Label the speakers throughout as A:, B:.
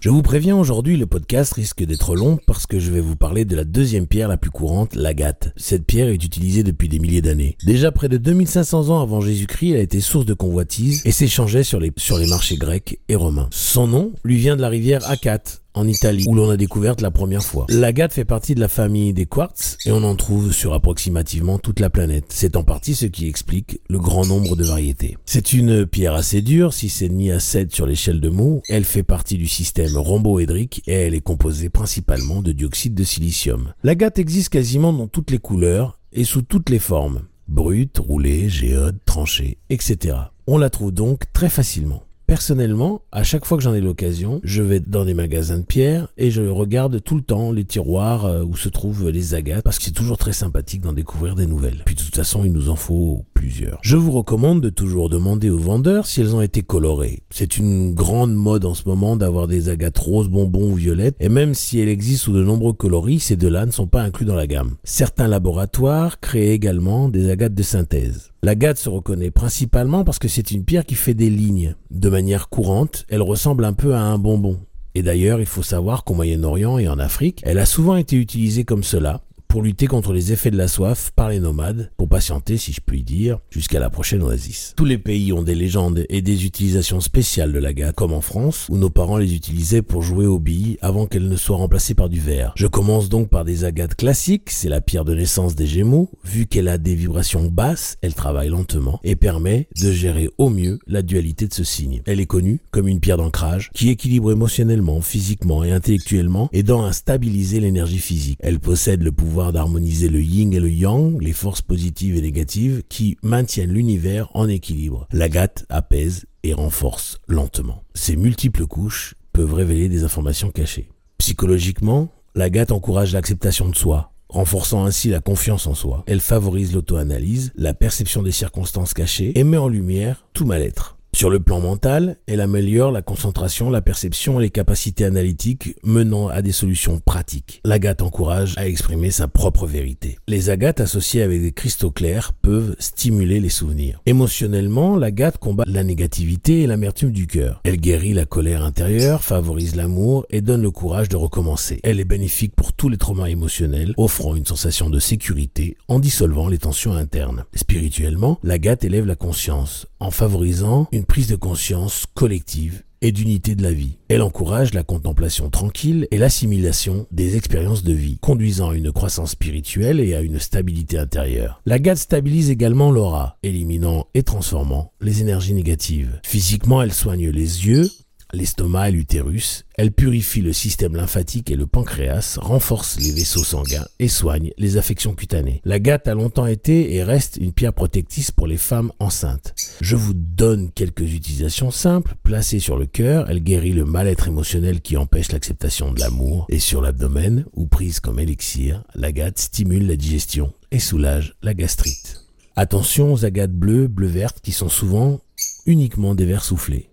A: Je vous préviens aujourd'hui, le podcast risque d'être long parce que je vais vous parler de la deuxième pierre la plus courante, l'agate. Cette pierre est utilisée depuis des milliers d'années. Déjà près de 2500 ans avant Jésus-Christ, elle a été source de convoitise et s'échangeait sur les, sur les marchés grecs et romains. Son nom lui vient de la rivière Acate, en Italie, où l'on a découvert la première fois. L'agate fait partie de la famille des quartz et on en trouve sur approximativement toute la planète. C'est en partie ce qui explique le grand nombre de variétés. C'est une pierre assez dure, 6,5 à 7 sur l'échelle de Mohs. Elle fait partie du système rhomboédrique et elle est composée principalement de dioxyde de silicium. L'agate existe quasiment dans toutes les couleurs et sous toutes les formes. Brute, roulée, géode, tranchée, etc. On la trouve donc très facilement. Personnellement, à chaque fois que j'en ai l'occasion, je vais dans des magasins de pierre et je regarde tout le temps les tiroirs euh, où se trouvent les agates parce que c'est toujours très sympathique d'en découvrir des nouvelles. Puis de toute façon, il nous en faut plusieurs. Je vous recommande de toujours demander aux vendeurs si elles ont été colorées. C'est une grande mode en ce moment d'avoir des agates roses, bonbons ou violettes et même si elles existent sous de nombreux coloris, ces deux-là ne sont pas inclus dans la gamme. Certains laboratoires créent également des agates de synthèse. L'agate se reconnaît principalement parce que c'est une pierre qui fait des lignes. De manière courante, elle ressemble un peu à un bonbon. Et d'ailleurs, il faut savoir qu'au Moyen-Orient et en Afrique, elle a souvent été utilisée comme cela, pour lutter contre les effets de la soif par les nomades, pour patienter, si je puis dire, jusqu'à la prochaine oasis. Tous les pays ont des légendes et des utilisations spéciales de l'agate, comme en France, où nos parents les utilisaient pour jouer aux billes avant qu'elles ne soient remplacées par du verre. Je commence donc par des agates classiques, c'est la pierre de naissance des Gémeaux. Vu qu'elle a des vibrations basses, elle travaille lentement et permet de gérer au mieux la dualité de ce signe. Elle est connue comme une pierre d'ancrage qui équilibre émotionnellement, physiquement et intellectuellement, aidant à stabiliser l'énergie physique. Elle possède le pouvoir d'harmoniser le yin et le yang, les forces positives et négatives qui maintiennent l'univers en équilibre. L'agate apaise et renforce lentement. Ces multiples couches peuvent révéler des informations cachées. Psychologiquement, l'agate encourage l'acceptation de soi, renforçant ainsi la confiance en soi. Elle favorise l'auto-analyse, la perception des circonstances cachées et met en lumière tout mal-être. Sur le plan mental, elle améliore la concentration, la perception et les capacités analytiques menant à des solutions pratiques. L'agate encourage à exprimer sa propre vérité. Les agates associées avec des cristaux clairs peuvent stimuler les souvenirs. Émotionnellement, l'agate combat la négativité et l'amertume du cœur. Elle guérit la colère intérieure, favorise l'amour et donne le courage de recommencer. Elle est bénéfique pour tous les traumas émotionnels, offrant une sensation de sécurité en dissolvant les tensions internes. Spirituellement, l'agate élève la conscience en favorisant une prise de conscience collective et d'unité de la vie. Elle encourage la contemplation tranquille et l'assimilation des expériences de vie, conduisant à une croissance spirituelle et à une stabilité intérieure. La GAD stabilise également l'aura, éliminant et transformant les énergies négatives. Physiquement, elle soigne les yeux, l'estomac et l'utérus, elle purifie le système lymphatique et le pancréas, renforce les vaisseaux sanguins et soigne les affections cutanées. La gâte a longtemps été et reste une pierre protectrice pour les femmes enceintes. Je vous donne quelques utilisations simples. Placée sur le cœur, elle guérit le mal-être émotionnel qui empêche l'acceptation de l'amour. Et sur l'abdomen, ou prise comme élixir, l'agate stimule la digestion et soulage la gastrite. Attention aux agates bleues, bleu-vertes qui sont souvent uniquement des vers soufflés.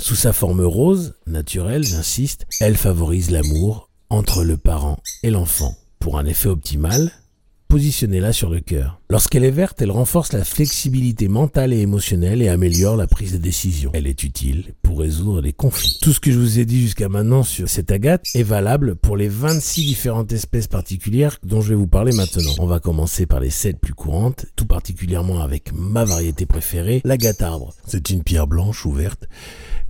A: Sous sa forme rose, naturelle, j'insiste, elle favorise l'amour entre le parent et l'enfant. Pour un effet optimal, positionnez-la sur le cœur. Lorsqu'elle est verte, elle renforce la flexibilité mentale et émotionnelle et améliore la prise de décision. Elle est utile pour résoudre les conflits. Tout ce que je vous ai dit jusqu'à maintenant sur cette agate est valable pour les 26 différentes espèces particulières dont je vais vous parler maintenant. On va commencer par les 7 plus courantes, tout particulièrement avec ma variété préférée, l'agate arbre. C'est une pierre blanche ou verte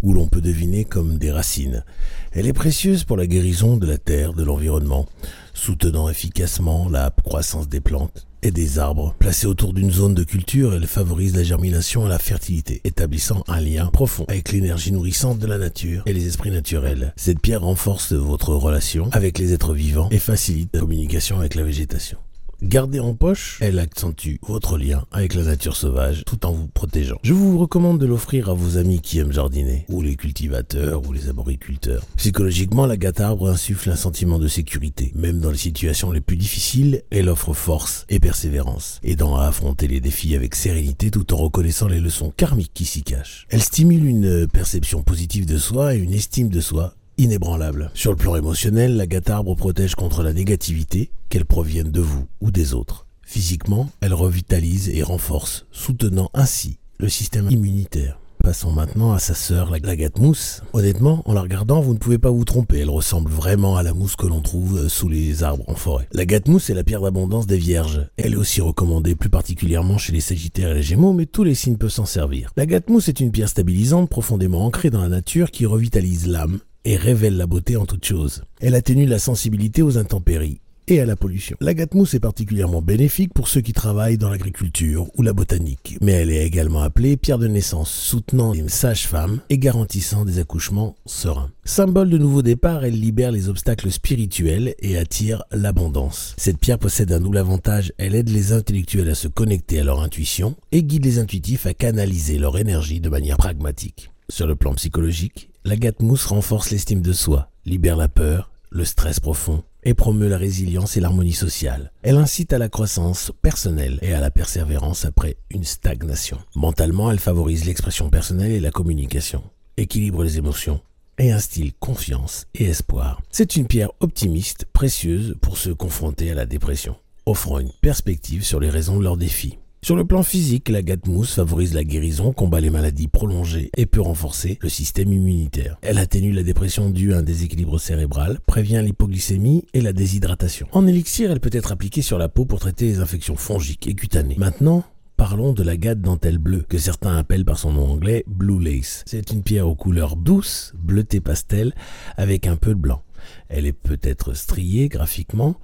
A: où l'on peut deviner comme des racines. Elle est précieuse pour la guérison de la terre, de l'environnement, soutenant efficacement la croissance des plantes et des arbres. Placée autour d'une zone de culture, elle favorise la germination et la fertilité, établissant un lien profond avec l'énergie nourrissante de la nature et les esprits naturels. Cette pierre renforce votre relation avec les êtres vivants et facilite la communication avec la végétation. Gardée en poche, elle accentue votre lien avec la nature sauvage tout en vous protégeant. Je vous recommande de l'offrir à vos amis qui aiment jardiner, ou les cultivateurs, ou les arboriculteurs. Psychologiquement, la gâte arbre insuffle un sentiment de sécurité. Même dans les situations les plus difficiles, elle offre force et persévérance, aidant à affronter les défis avec sérénité tout en reconnaissant les leçons karmiques qui s'y cachent. Elle stimule une perception positive de soi et une estime de soi inébranlable. Sur le plan émotionnel, la gâte arbre protège contre la négativité, qu'elle provienne de vous ou des autres. Physiquement, elle revitalise et renforce, soutenant ainsi le système immunitaire. Passons maintenant à sa sœur, la l'agate mousse. Honnêtement, en la regardant, vous ne pouvez pas vous tromper. Elle ressemble vraiment à la mousse que l'on trouve euh, sous les arbres en forêt. L'agate mousse est la pierre d'abondance des vierges. Elle est aussi recommandée plus particulièrement chez les sagittaires et les gémeaux, mais tous les signes peuvent s'en servir. L'agate mousse est une pierre stabilisante profondément ancrée dans la nature qui revitalise l'âme et révèle la beauté en toute chose. Elle atténue la sensibilité aux intempéries et à la pollution. L'agate mousse est particulièrement bénéfique pour ceux qui travaillent dans l'agriculture ou la botanique, mais elle est également appelée pierre de naissance, soutenant les sages-femmes et garantissant des accouchements sereins. Symbole de nouveau départ, elle libère les obstacles spirituels et attire l'abondance. Cette pierre possède un double avantage, elle aide les intellectuels à se connecter à leur intuition et guide les intuitifs à canaliser leur énergie de manière pragmatique. Sur le plan psychologique, l'agate mousse renforce l'estime de soi, libère la peur, le stress profond et promeut la résilience et l'harmonie sociale. Elle incite à la croissance personnelle et à la persévérance après une stagnation. Mentalement, elle favorise l'expression personnelle et la communication, équilibre les émotions et instille confiance et espoir. C'est une pierre optimiste, précieuse pour se confronter à la dépression, offrant une perspective sur les raisons de leurs défis. Sur le plan physique, la mousse favorise la guérison, combat les maladies prolongées et peut renforcer le système immunitaire. Elle atténue la dépression due à un déséquilibre cérébral, prévient l'hypoglycémie et la déshydratation. En élixir, elle peut être appliquée sur la peau pour traiter les infections fongiques et cutanées. Maintenant, Parlons de la gâte dentelle bleue, que certains appellent par son nom anglais Blue Lace. C'est une pierre aux couleurs douces, bleutée pastel, avec un peu de blanc. Elle est peut-être striée graphiquement,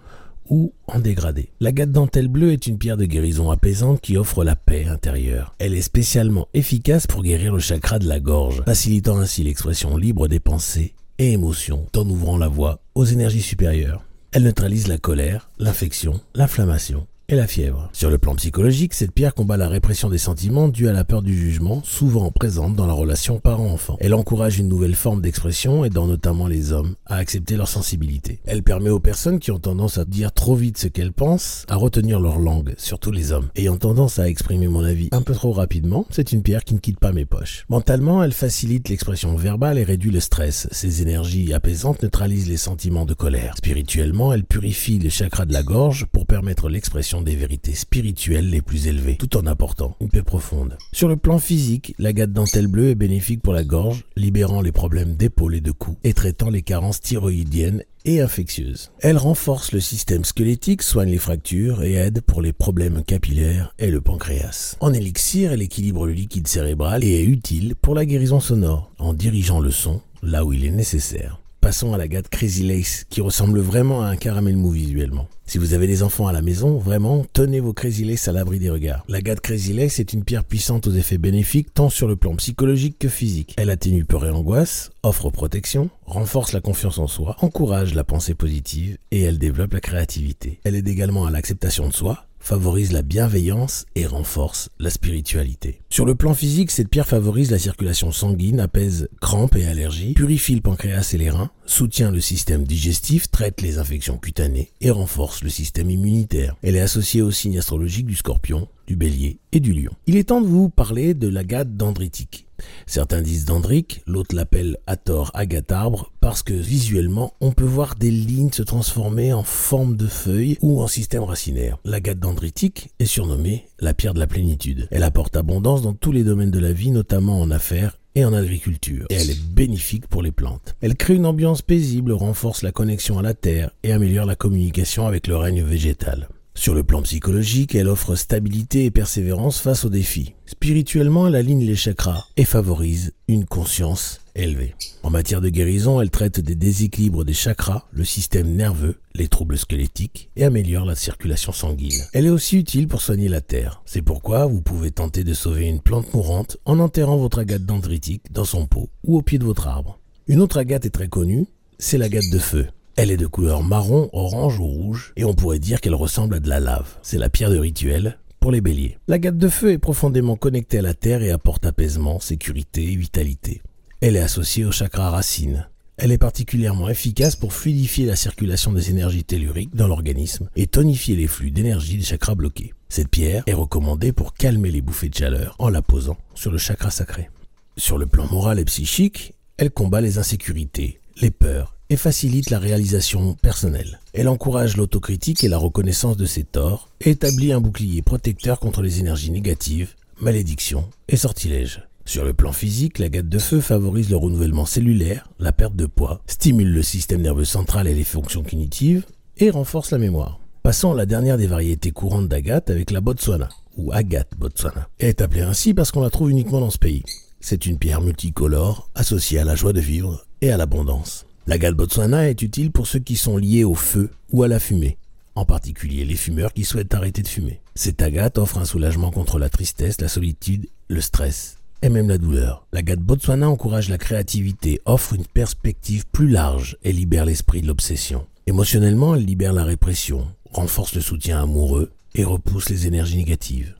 A: ou en dégradé. La gâte dentelle bleue est une pierre de guérison apaisante qui offre la paix intérieure. Elle est spécialement efficace pour guérir le chakra de la gorge, facilitant ainsi l'expression libre des pensées et émotions, en ouvrant la voie aux énergies supérieures. Elle neutralise la colère, l'infection, l'inflammation et la fièvre. Sur le plan psychologique, cette pierre combat la répression des sentiments dus à la peur du jugement, souvent présente dans la relation parent-enfant. Elle encourage une nouvelle forme d'expression, aidant notamment les hommes à accepter leur sensibilité. Elle permet aux personnes qui ont tendance à dire trop vite ce qu'elles pensent à retenir leur langue, surtout les hommes. Ayant tendance à exprimer mon avis un peu trop rapidement, c'est une pierre qui ne quitte pas mes poches. Mentalement, elle facilite l'expression verbale et réduit le stress. Ses énergies apaisantes neutralisent les sentiments de colère. Spirituellement, elle purifie le chakra de la gorge pour permettre l'expression des vérités spirituelles les plus élevées, tout en apportant une paix profonde. Sur le plan physique, la gâte dentelle bleue est bénéfique pour la gorge, libérant les problèmes d'épaule et de cou, et traitant les carences thyroïdiennes et infectieuses. Elle renforce le système squelettique, soigne les fractures et aide pour les problèmes capillaires et le pancréas. En élixir, elle équilibre le liquide cérébral et est utile pour la guérison sonore, en dirigeant le son là où il est nécessaire. Passons à la gâte Crazy Lace, qui ressemble vraiment à un caramel mou visuellement. Si vous avez des enfants à la maison, vraiment, tenez vos Crazy Lace à l'abri des regards. La gâte Crazy Lace est une pierre puissante aux effets bénéfiques tant sur le plan psychologique que physique. Elle atténue peur et angoisse, offre protection, renforce la confiance en soi, encourage la pensée positive et elle développe la créativité. Elle aide également à l'acceptation de soi, favorise la bienveillance et renforce la spiritualité. Sur le plan physique, cette pierre favorise la circulation sanguine, apaise crampes et allergies, purifie le pancréas et les reins, soutient le système digestif, traite les infections cutanées et renforce le système immunitaire. Elle est associée au signe astrologique du scorpion, du bélier et du lion. Il est temps de vous parler de l'agate dendritique. Certains disent dendrique, l'autre l'appelle à tort agate arbre parce que visuellement on peut voir des lignes se transformer en forme de feuilles ou en système racinaire. L'agate dendritique est surnommée la pierre de la plénitude. Elle apporte abondance dans tous les domaines de la vie, notamment en affaires et en agriculture, et elle est bénéfique pour les plantes. Elle crée une ambiance paisible, renforce la connexion à la terre et améliore la communication avec le règne végétal. Sur le plan psychologique, elle offre stabilité et persévérance face aux défis. Spirituellement, elle aligne les chakras et favorise une conscience élevée. En matière de guérison, elle traite des déséquilibres des chakras, le système nerveux, les troubles squelettiques et améliore la circulation sanguine. Elle est aussi utile pour soigner la terre. C'est pourquoi vous pouvez tenter de sauver une plante mourante en enterrant votre agate dendritique dans son pot ou au pied de votre arbre. Une autre agate est très connue, c'est l'agate de feu. Elle est de couleur marron, orange ou rouge, et on pourrait dire qu'elle ressemble à de la lave. C'est la pierre de rituel pour les béliers. La gâte de feu est profondément connectée à la terre et apporte apaisement, sécurité et vitalité. Elle est associée au chakra racine. Elle est particulièrement efficace pour fluidifier la circulation des énergies telluriques dans l'organisme et tonifier les flux d'énergie des chakras bloqués. Cette pierre est recommandée pour calmer les bouffées de chaleur en la posant sur le chakra sacré. Sur le plan moral et psychique, elle combat les insécurités, les peurs et facilite la réalisation personnelle. Elle encourage l'autocritique et la reconnaissance de ses torts et établit un bouclier protecteur contre les énergies négatives, malédictions et sortilèges. Sur le plan physique, l'agate de feu favorise le renouvellement cellulaire, la perte de poids, stimule le système nerveux central et les fonctions cognitives, et renforce la mémoire. Passons à la dernière des variétés courantes d'agate avec la Botswana, ou agate Botswana. Elle est appelée ainsi parce qu'on la trouve uniquement dans ce pays. C'est une pierre multicolore associée à la joie de vivre et à l'abondance. L'agate Botswana est utile pour ceux qui sont liés au feu ou à la fumée, en particulier les fumeurs qui souhaitent arrêter de fumer. Cette agate offre un soulagement contre la tristesse, la solitude, le stress et même la douleur. L'agate Botswana encourage la créativité, offre une perspective plus large et libère l'esprit de l'obsession. Émotionnellement, elle libère la répression, renforce le soutien amoureux et repousse les énergies négatives.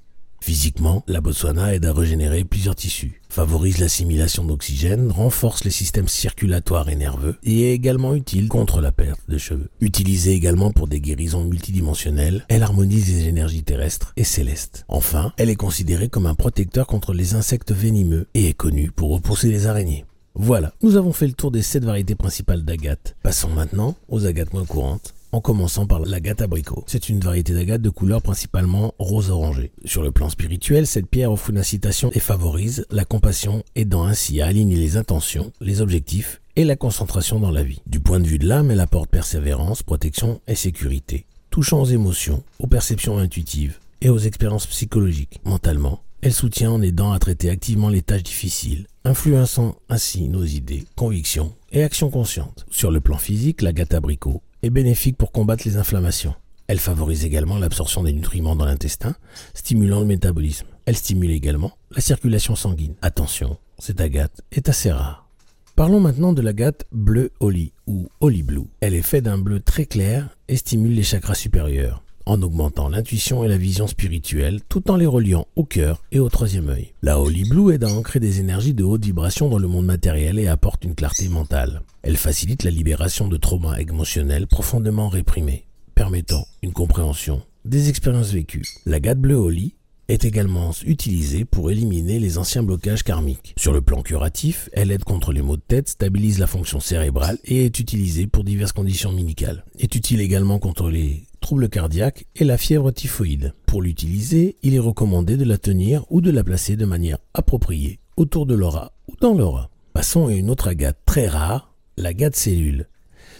A: Physiquement, la Botswana aide à régénérer plusieurs tissus, favorise l'assimilation d'oxygène, renforce les systèmes circulatoires et nerveux et est également utile contre la perte de cheveux. Utilisée également pour des guérisons multidimensionnelles, elle harmonise les énergies terrestres et célestes. Enfin, elle est considérée comme un protecteur contre les insectes venimeux et est connue pour repousser les araignées. Voilà, nous avons fait le tour des 7 variétés principales d'agate. Passons maintenant aux agates moins courantes en commençant par l'agate abricot. C'est une variété d'agate de couleur principalement rose-orangé. Sur le plan spirituel, cette pierre offre une incitation et favorise la compassion, aidant ainsi à aligner les intentions, les objectifs et la concentration dans la vie. Du point de vue de l'âme, elle apporte persévérance, protection et sécurité, touchant aux émotions, aux perceptions intuitives et aux expériences psychologiques. Mentalement, elle soutient en aidant à traiter activement les tâches difficiles, influençant ainsi nos idées, convictions et actions conscientes. Sur le plan physique, l'agate abricot bénéfique pour combattre les inflammations. Elle favorise également l'absorption des nutriments dans l'intestin, stimulant le métabolisme. Elle stimule également la circulation sanguine. Attention, cette agate est assez rare. Parlons maintenant de l'agate bleu oli ou oli blue. Elle est faite d'un bleu très clair et stimule les chakras supérieurs en augmentant l'intuition et la vision spirituelle tout en les reliant au cœur et au troisième œil. La Holy Blue aide à ancrer des énergies de haute vibration dans le monde matériel et apporte une clarté mentale. Elle facilite la libération de traumas émotionnels profondément réprimés, permettant une compréhension des expériences vécues. La gade bleue Holy est également utilisée pour éliminer les anciens blocages karmiques. Sur le plan curatif, elle aide contre les maux de tête, stabilise la fonction cérébrale et est utilisée pour diverses conditions médicales. Est utile également contre les troubles cardiaques et la fièvre typhoïde. Pour l'utiliser, il est recommandé de la tenir ou de la placer de manière appropriée autour de l'aura ou dans l'aura. Passons à une autre agate très rare, l'agate cellule.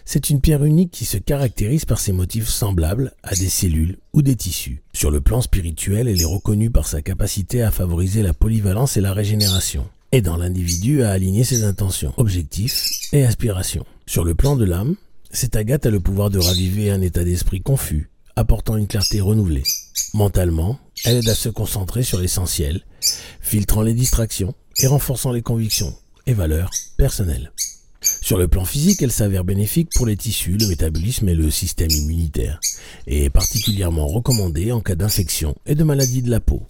A: C'est une pierre unique qui se caractérise par ses motifs semblables à des cellules ou des tissus. Sur le plan spirituel, elle est reconnue par sa capacité à favoriser la polyvalence et la régénération, aidant l'individu à aligner ses intentions, objectifs et aspirations. Sur le plan de l'âme, cette agate a le pouvoir de raviver un état d'esprit confus, apportant une clarté renouvelée. Mentalement, elle aide à se concentrer sur l'essentiel, filtrant les distractions et renforçant les convictions et valeurs personnelles. Sur le plan physique, elle s'avère bénéfique pour les tissus, le métabolisme et le système immunitaire, et est particulièrement recommandée en cas d'infection et de maladie de la peau.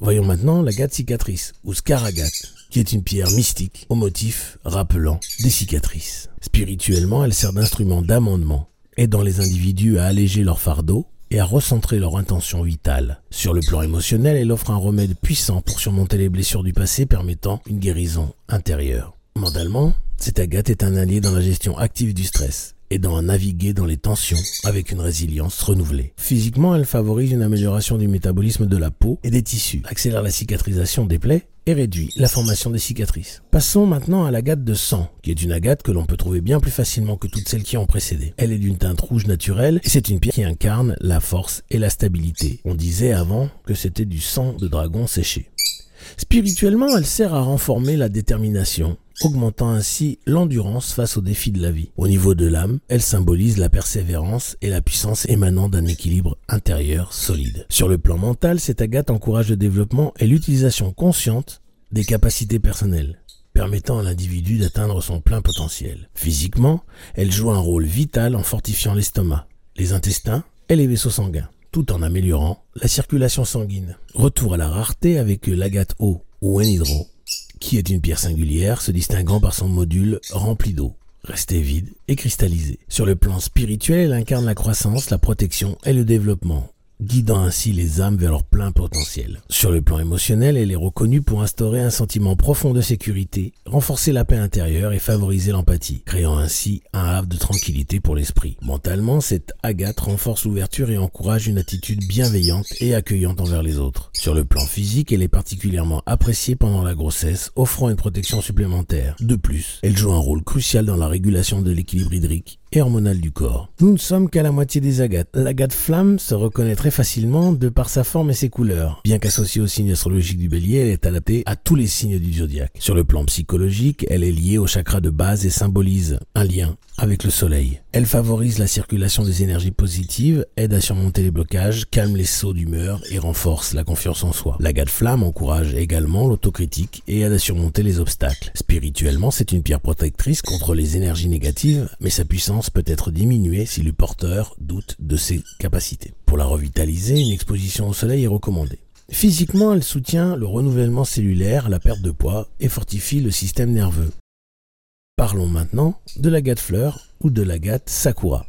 A: Voyons maintenant l'agate cicatrice, ou scaragate, qui est une pierre mystique au motif rappelant des cicatrices. Spirituellement, elle sert d'instrument d'amendement, aidant les individus à alléger leur fardeau et à recentrer leur intention vitale. Sur le plan émotionnel, elle offre un remède puissant pour surmonter les blessures du passé permettant une guérison intérieure. Mentalement, cette agate est un allié dans la gestion active du stress, aidant à naviguer dans les tensions avec une résilience renouvelée. Physiquement, elle favorise une amélioration du métabolisme de la peau et des tissus, accélère la cicatrisation des plaies et réduit la formation des cicatrices. Passons maintenant à l'agate de sang, qui est une agate que l'on peut trouver bien plus facilement que toutes celles qui ont précédé. Elle est d'une teinte rouge naturelle et c'est une pierre qui incarne la force et la stabilité. On disait avant que c'était du sang de dragon séché. Spirituellement, elle sert à renformer la détermination, augmentant ainsi l'endurance face aux défis de la vie. Au niveau de l'âme, elle symbolise la persévérance et la puissance émanant d'un équilibre intérieur solide. Sur le plan mental, cette agate encourage le développement et l'utilisation consciente des capacités personnelles permettant à l'individu d'atteindre son plein potentiel. Physiquement, elle joue un rôle vital en fortifiant l'estomac, les intestins et les vaisseaux sanguins, tout en améliorant la circulation sanguine. Retour à la rareté avec l'agate eau ou hydro qui est une pierre singulière se distinguant par son module rempli d'eau, resté vide et cristallisé. Sur le plan spirituel, elle incarne la croissance, la protection et le développement. Guidant ainsi les âmes vers leur plein potentiel. Sur le plan émotionnel, elle est reconnue pour instaurer un sentiment profond de sécurité, renforcer la paix intérieure et favoriser l'empathie, créant ainsi un havre de tranquillité pour l'esprit. Mentalement, cette agate renforce l'ouverture et encourage une attitude bienveillante et accueillante envers les autres. Sur le plan physique, elle est particulièrement appréciée pendant la grossesse, offrant une protection supplémentaire. De plus, elle joue un rôle crucial dans la régulation de l'équilibre hydrique et hormonal du corps. Nous ne sommes qu'à la moitié des agates. L'agate flamme se reconnaît très facilement de par sa forme et ses couleurs. Bien qu'associée au signe astrologique du bélier, elle est adaptée à tous les signes du zodiaque. Sur le plan psychologique, elle est liée au chakra de base et symbolise un lien avec le soleil. Elle favorise la circulation des énergies positives, aide à surmonter les blocages, calme les sauts d'humeur et renforce la confiance en soi. L'agate flamme encourage également l'autocritique et aide à surmonter les obstacles. Spirituellement, c'est une pierre protectrice contre les énergies négatives, mais sa puissance peut être diminuée si le porteur doute de ses capacités. Pour la revitaliser, une exposition au soleil est recommandée. Physiquement, elle soutient le renouvellement cellulaire, la perte de poids et fortifie le système nerveux. Parlons maintenant de l'agate fleur ou de l'agate sakura.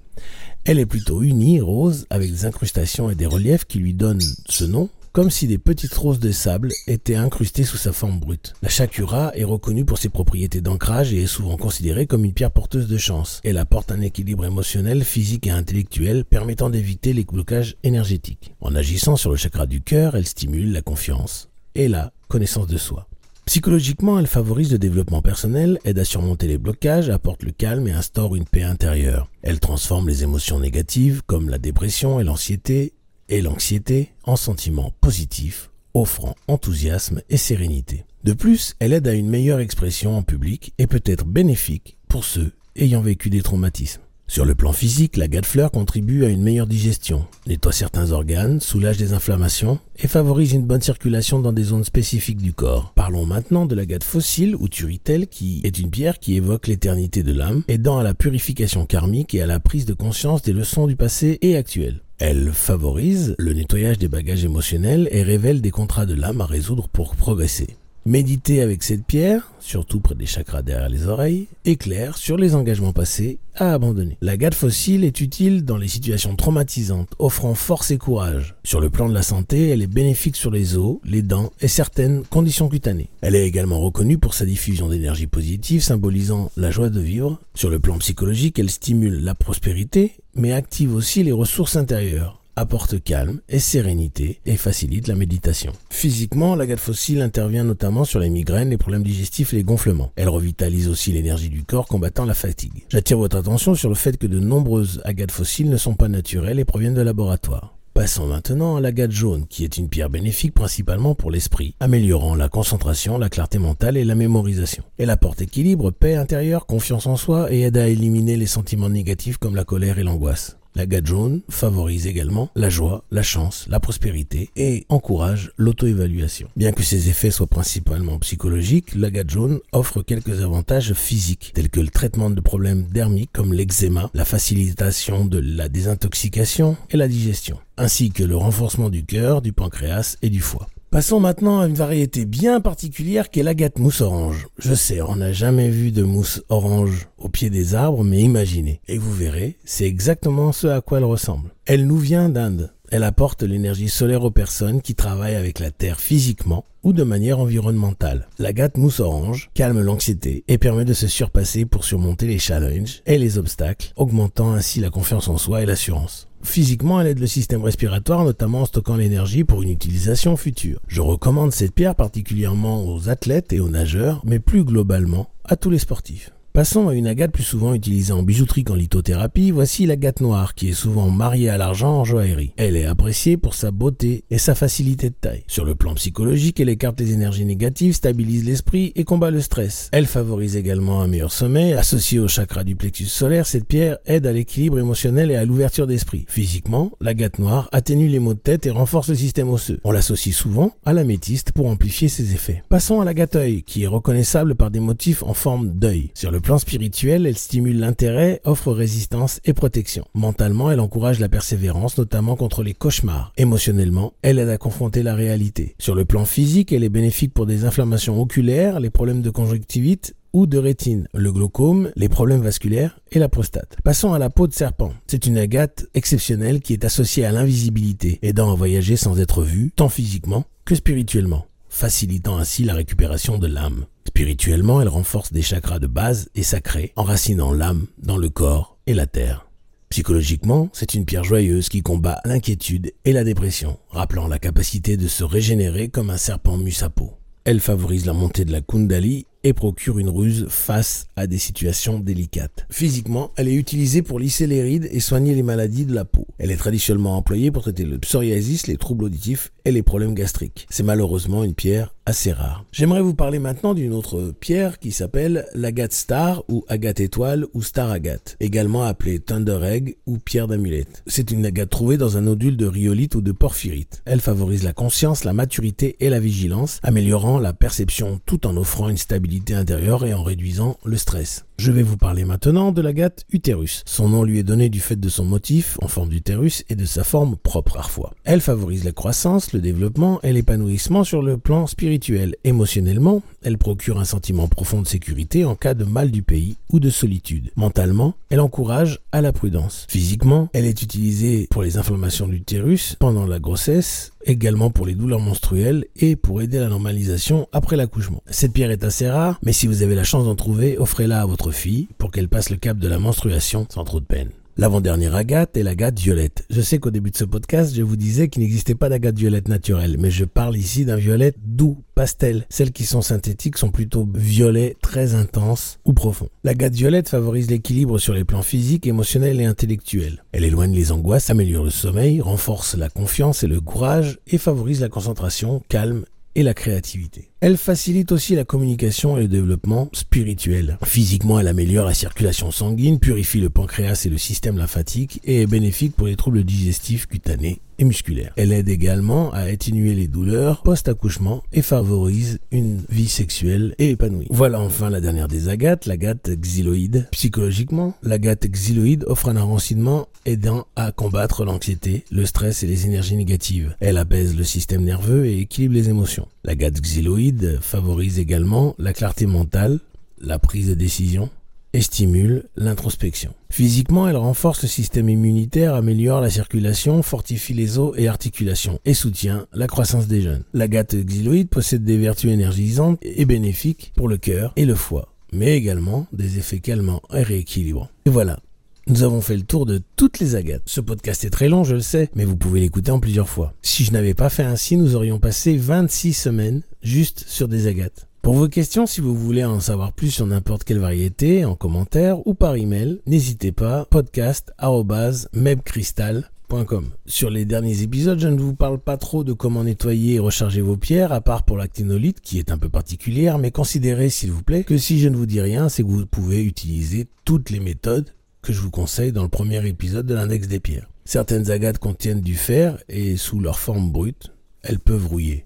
A: Elle est plutôt unie, rose, avec des incrustations et des reliefs qui lui donnent ce nom, comme si des petites roses de sable étaient incrustées sous sa forme brute. La shakura est reconnue pour ses propriétés d'ancrage et est souvent considérée comme une pierre porteuse de chance. Elle apporte un équilibre émotionnel, physique et intellectuel permettant d'éviter les blocages énergétiques. En agissant sur le chakra du cœur, elle stimule la confiance et la connaissance de soi. Psychologiquement, elle favorise le développement personnel, aide à surmonter les blocages, apporte le calme et instaure une paix intérieure. Elle transforme les émotions négatives comme la dépression et l'anxiété et l'anxiété en sentiments positifs, offrant enthousiasme et sérénité. De plus, elle aide à une meilleure expression en public et peut être bénéfique pour ceux ayant vécu des traumatismes. Sur le plan physique, la fleur contribue à une meilleure digestion, nettoie certains organes, soulage des inflammations et favorise une bonne circulation dans des zones spécifiques du corps. Parlons maintenant de l'agate fossile ou turritelle qui est une pierre qui évoque l'éternité de l'âme, aidant à la purification karmique et à la prise de conscience des leçons du passé et actuel. Elle favorise le nettoyage des bagages émotionnels et révèle des contrats de l'âme à résoudre pour progresser. Méditer avec cette pierre, surtout près des chakras derrière les oreilles, éclaire sur les engagements passés à abandonner. La gade fossile est utile dans les situations traumatisantes, offrant force et courage. Sur le plan de la santé, elle est bénéfique sur les os, les dents et certaines conditions cutanées. Elle est également reconnue pour sa diffusion d'énergie positive, symbolisant la joie de vivre. Sur le plan psychologique, elle stimule la prospérité, mais active aussi les ressources intérieures apporte calme et sérénité et facilite la méditation. Physiquement, l'agate fossile intervient notamment sur les migraines, les problèmes digestifs et les gonflements. Elle revitalise aussi l'énergie du corps combattant la fatigue. J'attire votre attention sur le fait que de nombreuses agates fossiles ne sont pas naturelles et proviennent de laboratoires. Passons maintenant à l'agate jaune, qui est une pierre bénéfique principalement pour l'esprit, améliorant la concentration, la clarté mentale et la mémorisation. Elle apporte équilibre, paix intérieure, confiance en soi et aide à éliminer les sentiments négatifs comme la colère et l'angoisse. La gade jaune favorise également la joie, la chance, la prospérité et encourage l'auto-évaluation. Bien que ses effets soient principalement psychologiques, la gade jaune offre quelques avantages physiques tels que le traitement de problèmes dermiques comme l'eczéma, la facilitation de la désintoxication et la digestion, ainsi que le renforcement du cœur, du pancréas et du foie. Passons maintenant à une variété bien particulière qui est l'agate mousse orange. Je sais, on n'a jamais vu de mousse orange au pied des arbres, mais imaginez. Et vous verrez, c'est exactement ce à quoi elle ressemble. Elle nous vient d'Inde. Elle apporte l'énergie solaire aux personnes qui travaillent avec la Terre physiquement ou de manière environnementale. L'agate mousse orange calme l'anxiété et permet de se surpasser pour surmonter les challenges et les obstacles, augmentant ainsi la confiance en soi et l'assurance. Physiquement, elle aide le système respiratoire, notamment en stockant l'énergie pour une utilisation future. Je recommande cette pierre particulièrement aux athlètes et aux nageurs, mais plus globalement à tous les sportifs. Passons à une agate plus souvent utilisée en bijouterie qu'en lithothérapie, voici l'agate noire qui est souvent mariée à l'argent en joaillerie. Elle est appréciée pour sa beauté et sa facilité de taille. Sur le plan psychologique, elle écarte les énergies négatives, stabilise l'esprit et combat le stress. Elle favorise également un meilleur sommeil. Associée au chakra du plexus solaire, cette pierre aide à l'équilibre émotionnel et à l'ouverture d'esprit. Physiquement, l'agate noire atténue les maux de tête et renforce le système osseux. On l'associe souvent à l'améthyste pour amplifier ses effets. Passons à l'agate œil qui est reconnaissable par des motifs en forme d'œil. Sur le plan spirituel, elle stimule l'intérêt, offre résistance et protection. Mentalement, elle encourage la persévérance, notamment contre les cauchemars. Émotionnellement, elle aide à confronter la réalité. Sur le plan physique, elle est bénéfique pour des inflammations oculaires, les problèmes de conjonctivite ou de rétine, le glaucome, les problèmes vasculaires et la prostate. Passons à la peau de serpent. C'est une agate exceptionnelle qui est associée à l'invisibilité, aidant à voyager sans être vu, tant physiquement que spirituellement, facilitant ainsi la récupération de l'âme. Spirituellement, elle renforce des chakras de base et sacrés, enracinant l'âme dans le corps et la terre. Psychologiquement, c'est une pierre joyeuse qui combat l'inquiétude et la dépression, rappelant la capacité de se régénérer comme un serpent mue sa peau. Elle favorise la montée de la Kundali et procure une ruse face à des situations délicates. Physiquement, elle est utilisée pour lisser les rides et soigner les maladies de la peau. Elle est traditionnellement employée pour traiter le psoriasis, les troubles auditifs et les problèmes gastriques. C'est malheureusement une pierre assez rare. J'aimerais vous parler maintenant d'une autre pierre qui s'appelle l'agate star ou agate étoile ou star agate, également appelée thunder egg ou pierre d'amulette. C'est une agate trouvée dans un nodule de rhyolite ou de porphyrite. Elle favorise la conscience, la maturité et la vigilance, améliorant la perception tout en offrant une stabilité intérieure et en réduisant le stress. Je vais vous parler maintenant de l'agate utérus. Son nom lui est donné du fait de son motif en forme d'utérus et de sa forme propre parfois. Elle favorise la croissance, le développement et l'épanouissement sur le plan spirituel. Émotionnellement, elle procure un sentiment profond de sécurité en cas de mal du pays ou de solitude. Mentalement, elle encourage à la prudence. Physiquement, elle est utilisée pour les inflammations de l'utérus pendant la grossesse, également pour les douleurs menstruelles et pour aider à la normalisation après l'accouchement. Cette pierre est assez rare, mais si vous avez la chance d'en trouver, offrez-la à votre fille pour qu'elle passe le cap de la menstruation sans trop de peine. L'avant-dernière agate est l'agate violette. Je sais qu'au début de ce podcast, je vous disais qu'il n'existait pas d'agate violette naturelle, mais je parle ici d'un violet doux, pastel. Celles qui sont synthétiques sont plutôt violet très intense ou profond. L'agate violette favorise l'équilibre sur les plans physiques, émotionnels et intellectuels. Elle éloigne les angoisses, améliore le sommeil, renforce la confiance et le courage et favorise la concentration, calme et la créativité. Elle facilite aussi la communication et le développement spirituel. Physiquement, elle améliore la circulation sanguine, purifie le pancréas et le système lymphatique et est bénéfique pour les troubles digestifs cutanés et musculaires. Elle aide également à atténuer les douleurs post-accouchement et favorise une vie sexuelle et épanouie. Voilà enfin la dernière des agates, l'agate xyloïde. Psychologiquement, l'agate xyloïde offre un enracinement aidant à combattre l'anxiété, le stress et les énergies négatives. Elle apaise le système nerveux et équilibre les émotions. L'agate xyloïde favorise également la clarté mentale, la prise de décision et stimule l'introspection. Physiquement, elle renforce le système immunitaire, améliore la circulation, fortifie les os et articulations et soutient la croissance des jeunes. L'agate xyloïde possède des vertus énergisantes et bénéfiques pour le cœur et le foie, mais également des effets calmants et rééquilibrants. Et voilà, nous avons fait le tour de toutes les agates. Ce podcast est très long, je le sais, mais vous pouvez l'écouter en plusieurs fois. Si je n'avais pas fait ainsi, nous aurions passé 26 semaines juste sur des agates. Pour vos questions, si vous voulez en savoir plus sur n'importe quelle variété, en commentaire ou par email, n'hésitez pas, podcast.mebcrystal.com. Sur les derniers épisodes, je ne vous parle pas trop de comment nettoyer et recharger vos pierres, à part pour l'actinolite, qui est un peu particulière, mais considérez, s'il vous plaît, que si je ne vous dis rien, c'est que vous pouvez utiliser toutes les méthodes que je vous conseille dans le premier épisode de l'index des pierres. Certaines agates contiennent du fer et sous leur forme brute, elles peuvent rouiller.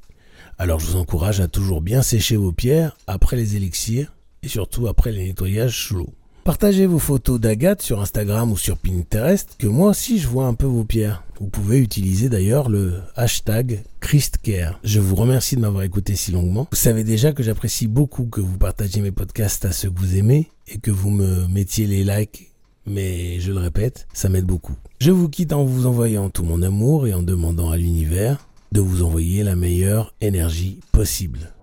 A: Alors je vous encourage à toujours bien sécher vos pierres après les élixirs et surtout après les nettoyages sous. Partagez vos photos d'agates sur Instagram ou sur Pinterest, que moi aussi je vois un peu vos pierres. Vous pouvez utiliser d'ailleurs le hashtag ChristCare. Je vous remercie de m'avoir écouté si longuement. Vous savez déjà que j'apprécie beaucoup que vous partagiez mes podcasts à ceux que vous aimez et que vous me mettiez les likes mais je le répète, ça m'aide beaucoup. Je vous quitte en vous envoyant tout mon amour et en demandant à l'univers de vous envoyer la meilleure énergie possible.